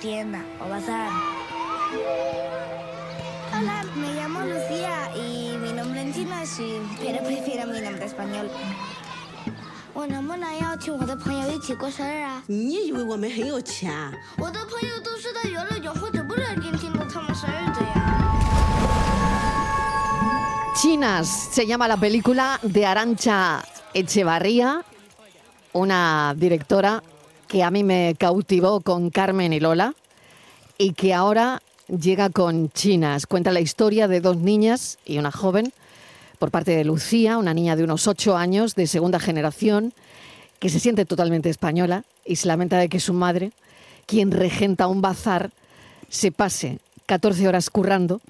tienda o bazar. Hola, me llamo Lucía y mi nombre en chino es Xu, pero prefiero mi nombre español. 我能不能邀请我的朋友一起过生日啊？你以为我们很有钱？我的朋友都是在游乐场或者不热店庆祝他们生日的呀。 Chinas se llama la película de Arancha Echevarría, una directora que a mí me cautivó con Carmen y Lola y que ahora llega con Chinas. Cuenta la historia de dos niñas y una joven por parte de Lucía, una niña de unos ocho años, de segunda generación, que se siente totalmente española y se lamenta de que su madre, quien regenta un bazar, se pase 14 horas currando,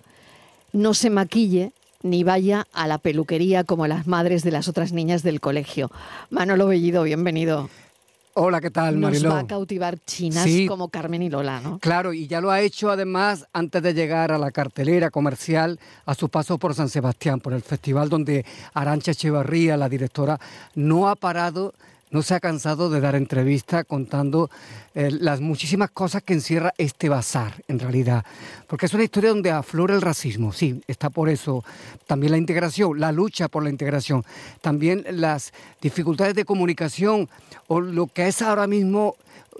no se maquille ni vaya a la peluquería como las madres de las otras niñas del colegio. Manolo Bellido, bienvenido. Hola, ¿qué tal, Nos Mariló? va a cautivar chinas Sí. como Carmen y Lola, ¿no? Claro, y ya lo ha hecho además antes de llegar a la cartelera comercial a su paso por San Sebastián, por el festival donde Arancha Echevarría, la directora, no ha parado, no se ha cansado de dar entrevistas contando eh, las muchísimas cosas que encierra este bazar, en realidad. Porque es una historia donde aflora el racismo, sí, está por eso. También la integración, la lucha por la integración, también las dificultades de comunicación o lo que es ahora mismo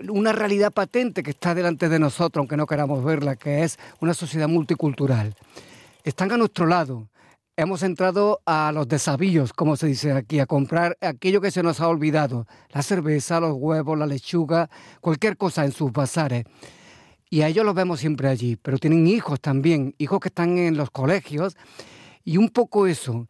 una realidad patente que está delante de nosotros, aunque no queramos verla, que es una sociedad multicultural. Están a nuestro lado. Hemos entrado a los desavíos, como se dice aquí, a comprar aquello que se nos ha olvidado, la cerveza, los huevos, la lechuga, cualquier cosa en sus bazares. Y a ellos los vemos siempre allí, pero tienen hijos también, hijos que están en los colegios. Y un poco eso,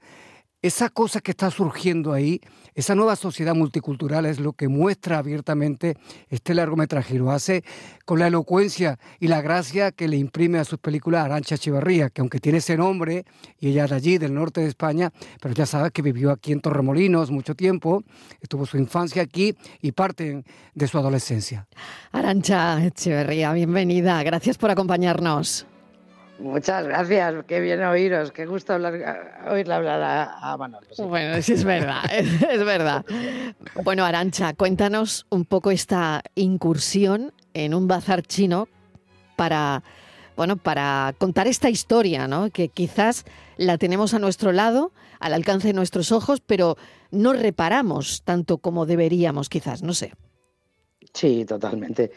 esa cosa que está surgiendo ahí, esa nueva sociedad multicultural es lo que muestra abiertamente este largometraje. Lo hace con la elocuencia y la gracia que le imprime a sus películas Arancha Echevarría, que aunque tiene ese nombre, y ella es de allí, del norte de España, pero ya sabes que vivió aquí en Torremolinos mucho tiempo, estuvo su infancia aquí y parte de su adolescencia. Arancha Echeverría, bienvenida. Gracias por acompañarnos. Muchas gracias, qué bien oíros, qué gusto hablar, oírle hablar a, a Manolo. sí. Bueno, sí es verdad, es, es verdad. Bueno, Arancha, cuéntanos un poco esta incursión en un bazar chino para, bueno, para contar esta historia, ¿no? Que quizás la tenemos a nuestro lado, al alcance de nuestros ojos, pero no reparamos tanto como deberíamos, quizás, no sé. Sí, totalmente.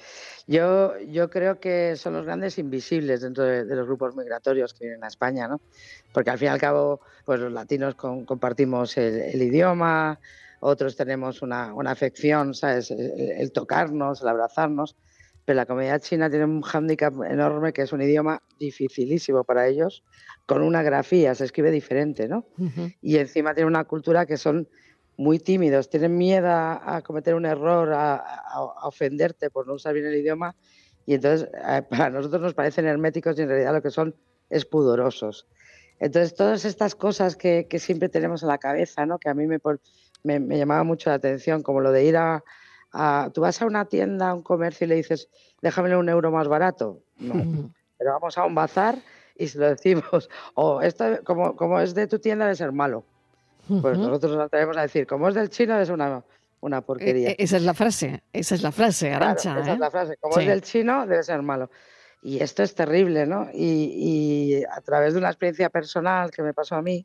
Yo, yo creo que son los grandes invisibles dentro de, de los grupos migratorios que vienen a España, ¿no? Porque al fin y al cabo, pues los latinos con- compartimos el, el idioma, otros tenemos una, una afección, ¿sabes? El, el tocarnos, el abrazarnos, pero la comunidad china tiene un hándicap enorme que es un idioma dificilísimo para ellos, con una grafía, se escribe diferente, ¿no? y encima tienen una cultura que son muy tímidos, tienen miedo a, a cometer un error, a, a- a ofenderte por no usar bien el idioma y entonces eh, para nosotros nos parecen herméticos y en realidad lo que son es pudorosos. Entonces todas estas cosas que, que siempre tenemos en la cabeza, ¿no? que a mí me, me, me llamaba mucho la atención, como lo de ir a, a- Tú vas a una tienda, a un comercio y le dices, déjame un euro más barato. No, pero vamos a un bazar y se lo decimos, o esto como, como es de tu tienda debe ser malo. Pues nosotros nos atrevemos a decir, como es del chino ser una, una porquería. Eh, esa es la frase, esa es la frase, Claro, Arancha. esa ¿eh? es la frase, como Sí. es del chino debe ser malo. Y esto es terrible, ¿no? Y, y a través de una experiencia personal que me pasó a mí,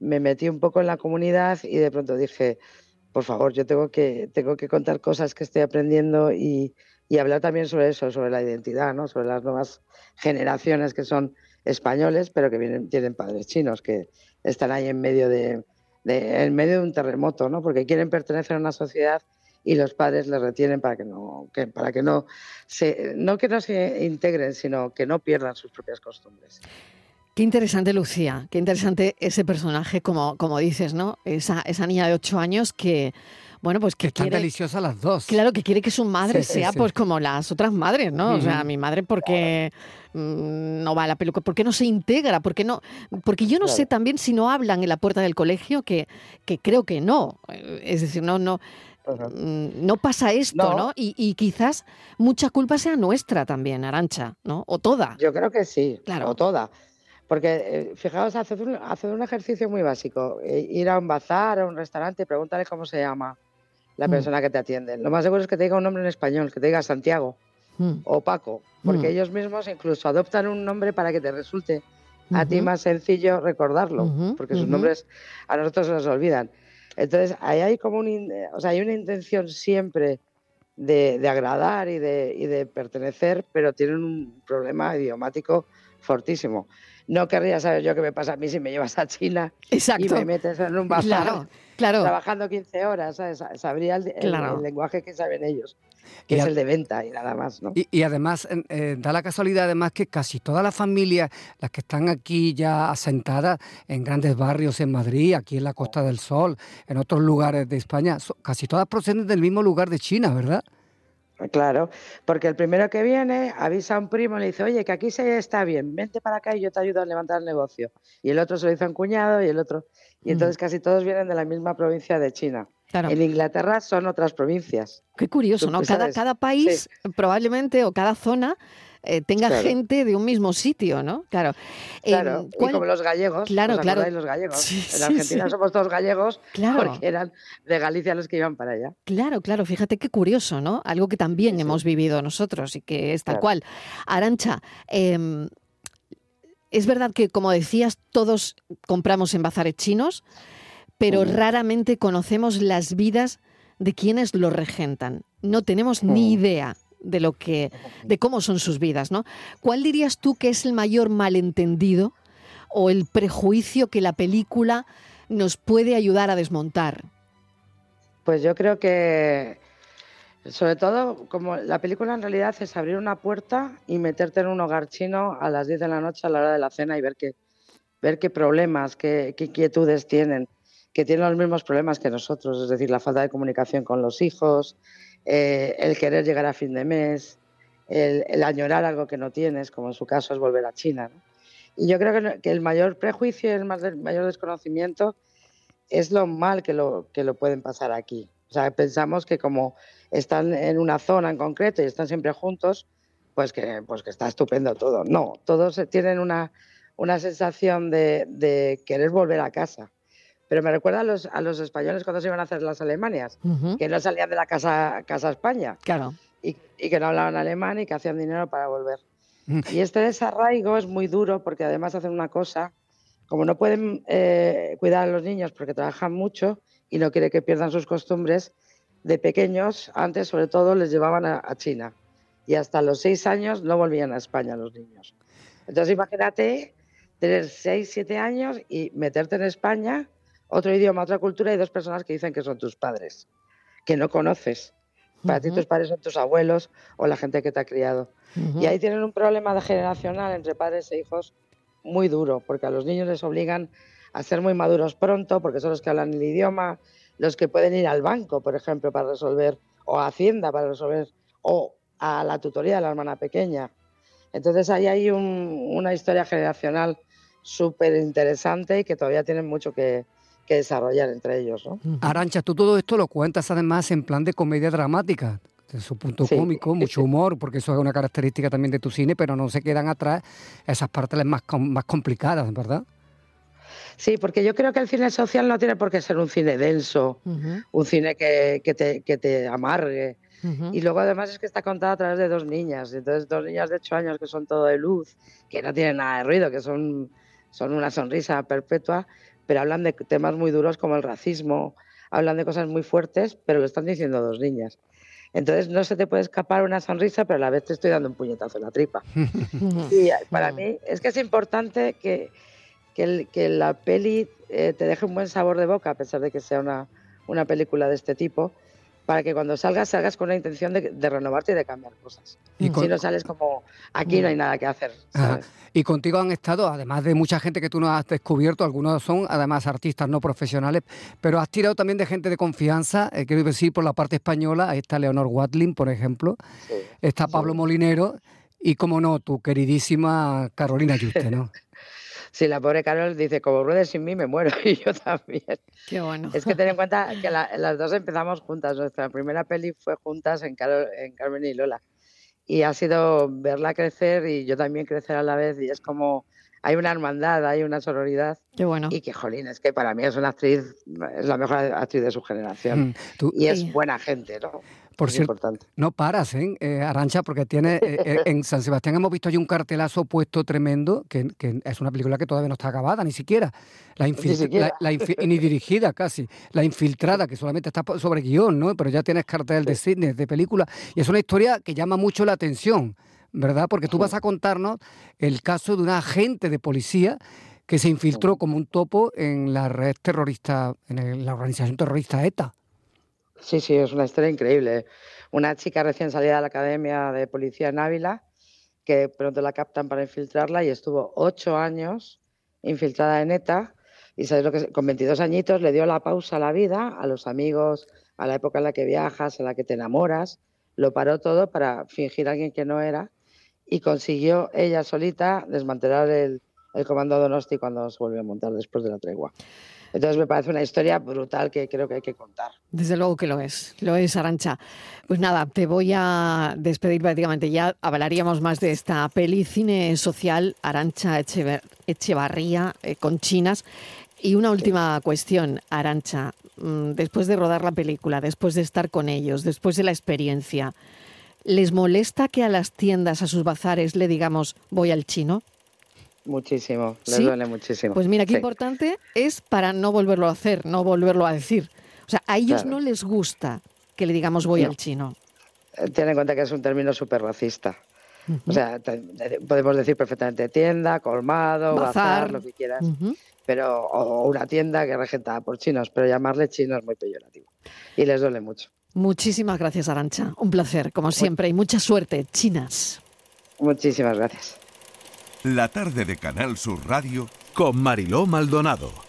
me metí un poco en la comunidad y de pronto dije, por favor, yo tengo que, tengo que contar cosas que estoy aprendiendo y, y hablar también sobre eso, sobre la identidad, ¿no? Sobre las nuevas generaciones que son españoles, pero que vienen, tienen padres chinos, que están ahí en medio de, de- en medio de un terremoto, ¿no? Porque quieren pertenecer a una sociedad y los padres les retienen para que no, que, para que no se, no que no se integren, sino que no pierdan sus propias costumbres. Qué interesante, Lucía. Qué interesante ese personaje, como, como dices, ¿no? Esa, esa niña de ocho años que, bueno, pues que Están quiere... deliciosas las dos. Claro, que quiere que su madre Sí, sea sí. pues como las otras madres, ¿no? O sea, mi madre porque mm, no va a la peluca, ¿por qué no se integra? ¿Por qué no? Porque yo no sé también si no hablan en la puerta del colegio, que, que creo que no. Es decir, no, no, mm, no pasa esto, ¿no? No. Y, y quizás mucha culpa sea nuestra también, Arancha, ¿no? O toda. Yo creo que sí, Claro. o toda. Porque, eh, fijaos, haced un, haced un ejercicio muy básico. eh, ir a un bazar, a un restaurante y pregúntale cómo se llama la Mm. persona que te atiende. Lo más seguro es que te diga un nombre en español, que te diga Santiago. Mm. o Paco, porque Mm. ellos mismos incluso adoptan un nombre para que te resulte a ti más sencillo recordarlo, porque sus nombres a nosotros se nos olvidan. Entonces, ahí hay como un, in- o sea, hay una intención siempre de, de agradar y de, y de pertenecer, pero tienen un problema idiomático fortísimo. No querría saber yo qué me pasa a mí si me llevas a China y me metes en un bazar Claro, claro. trabajando 15 horas, ¿sabes? Sabría el, el- Claro. el lenguaje que saben ellos, que Y es a- el de venta y nada más, ¿no? Y, y además, en- eh, da la casualidad además que casi todas las familias, las que están aquí ya asentadas en grandes barrios en Madrid, aquí en la Costa del Sol, en otros lugares de España, so- casi todas proceden del mismo lugar de China, ¿verdad? Claro, porque el primero que viene avisa a un primo y le dice, oye, que aquí se está bien, vente para acá y yo te ayudo a levantar el negocio. Y el otro se lo dice a un cuñado y el otro. Y Mm. entonces casi todos vienen de la misma provincia de China. Claro. En Inglaterra son otras provincias. Qué curioso, ¿no? cada país probablemente o cada zona eh, tenga Claro. gente de un mismo sitio, ¿no? Claro. Claro, y ¿cuál- como los gallegos, Claro, ¿os claro. los gallegos? Sí, en Argentina sí. somos todos gallegos Claro. porque eran de Galicia los que iban para allá. Claro, claro, fíjate qué curioso, ¿no? Algo que también hemos vivido nosotros y que es tal cual. Arancha, em, es verdad que, como decías, todos compramos en bazares chinos, pero raramente conocemos las vidas de quienes lo regentan. No tenemos ni idea de lo que, de cómo son sus vidas, ¿no? ¿Cuál dirías tú que es el mayor malentendido o el prejuicio que la película nos puede ayudar a desmontar? Pues yo creo que, sobre todo, como la película en realidad es abrir una puerta y meterte en un hogar chino a las 10 de la noche a la hora de la cena y ver qué, ver qué problemas, qué, qué inquietudes tienen, que tienen los mismos problemas que nosotros, es decir, la falta de comunicación con los hijos, eh, el querer llegar a fin de mes, el, añorar algo que no tienes, como en su caso es volver a China. Y yo creo que, el mayor prejuicio y el mayor desconocimiento es lo mal que lo, que lo pueden pasar aquí. O sea, pensamos que como están en una zona en concreto y están siempre juntos, pues que, pues que está estupendo todo. No, todos tienen una, una sensación de, de querer volver a casa. Pero me recuerda a los, a los españoles cuando se iban a hacer las Alemanias, Ujú, que no salían de la casa, casa España Claro. y, y que no hablaban alemán y que hacían dinero para volver. Mm. Y este desarraigo es muy duro porque además hacen una cosa, como no pueden eh, cuidar a los niños porque trabajan mucho y no quiere que pierdan sus costumbres, de pequeños, antes sobre todo, les llevaban a, a China. Y hasta los seis años no volvían a España los niños. Entonces imagínate tener seis, siete años y meterte en España, otro idioma, otra cultura y dos personas que dicen que son tus padres, que no conoces. Para ti Ujú, tus padres son tus abuelos o la gente que te ha criado. ujú. Y ahí tienen un problema de generacional entre padres e hijos muy duro, porque a los niños les obligan a ser muy maduros pronto, porque son los que hablan el idioma, los que pueden ir al banco, por ejemplo, para resolver, o a Hacienda para resolver, o a la tutoría de la hermana pequeña. Entonces ahí hay un- una historia generacional súper interesante y que todavía tienen mucho que, que desarrollar entre ellos. ¿no? Arancha, tú todo esto lo cuentas además en plan de comedia dramática, de su punto Sí. cómico, mucho humor, porque eso es una característica también de tu cine, pero no se quedan atrás esas partes más, más complicadas, ¿verdad? Sí, porque yo creo que el cine social no tiene por qué ser un cine denso, un cine que, que te, que te amargue. Y luego además es que está contada a través de dos niñas, entonces dos niñas de 8 años que son todo de luz, que no tienen nada de ruido, que son, son una sonrisa perpetua, pero hablan de temas muy duros como el racismo, hablan de cosas muy fuertes, pero lo están diciendo dos niñas. Entonces no se te puede escapar una sonrisa, pero a la vez te estoy dando un puñetazo en la tripa. Y para Mm. mí es que es importante que, que, el- que la peli eh, te deje un buen sabor de boca, a pesar de que sea una, una película de este tipo, para que cuando salgas, salgas con la intención de, de renovarte y de cambiar cosas. Y, con- Si no sales como, aquí no hay nada que hacer. Y contigo han estado, además de mucha gente que tú nos has descubierto, algunos son además artistas no profesionales, pero has tirado también de gente de confianza, eh, quiero decir, por la parte española, ahí está Leonor Watling, por ejemplo, Sí. está Pablo Molinero y, como no, tu queridísima Carolina Yuste, ¿no? Sí, la pobre Carol dice, como ruedes sin mí me muero, y yo también. Qué bueno. Es que ten en cuenta que la- las dos empezamos juntas. Nuestra primera peli fue juntas en, Carol- en Carmen y Lola. Y ha sido verla crecer y yo también crecer a la vez. Y es como, hay una hermandad, hay una sororidad. Qué bueno. Y que, jolín, es que para mí es una actriz, es la mejor actriz de su generación. Mm, tú- Y es buena gente, ¿no? Por cierto, importante. no paras, ¿eh? Eh, Arancha, porque tiene eh, eh, en San Sebastián hemos visto allí un cartelazo puesto tremendo, que, que es una película que todavía no está acabada, ni siquiera. La infil- Ni siquiera. la- la infi- ni dirigida casi. La infiltrada, que solamente está po- sobre guion, ¿no? Pero ya tienes cartel de cine, de película. Y es una historia que llama mucho la atención, ¿verdad? Porque tú vas a contarnos el caso de una agente de policía que se infiltró como un topo en la red terrorista, en la organización terrorista ETA. Sí, sí, es una historia increíble. Una chica recién salida de la Academia de Policía en Ávila, que pronto la captan para infiltrarla y estuvo ocho años infiltrada en ETA. Y sabes lo que con 22 añitos le dio la pausa a la vida, a los amigos, a la época en la que viajas, en la que te enamoras. Lo paró todo para fingir a alguien que no era y consiguió ella solita desmantelar el, el comando Donosti cuando se volvió a montar después de la tregua. Entonces me parece una historia brutal que creo que hay que contar. Desde luego que lo es, lo es, Arancha. Pues nada, te voy a despedir prácticamente. Ya hablaríamos más de esta peli cine social, Arancha Echever- Echevarría, eh, con chinas. Y una última cuestión, Arancha. Mm, Después de rodar la película, después de estar con ellos, después de la experiencia, ¿les molesta que a las tiendas, a sus bazares, le digamos voy al chino? Muchísimo, les ¿Sí? duele muchísimo. Pues mira, qué Sí. importante es para no volverlo a hacer, no volverlo a decir. O sea, a ellos Claro. no les gusta que le digamos voy No. al chino. Eh, Ten en cuenta que es un término súper racista. O sea, podemos decir perfectamente tienda, colmado, bazar, Bazar. lo que quieras, pero o una tienda que es regentada por chinos, pero llamarle chino es muy peyorativo y les duele mucho. Muchísimas gracias, Arancha. Un placer, como siempre, y mucha suerte, chinas. Muchísimas gracias. La tarde de Canal Sur Radio con Mariló Maldonado.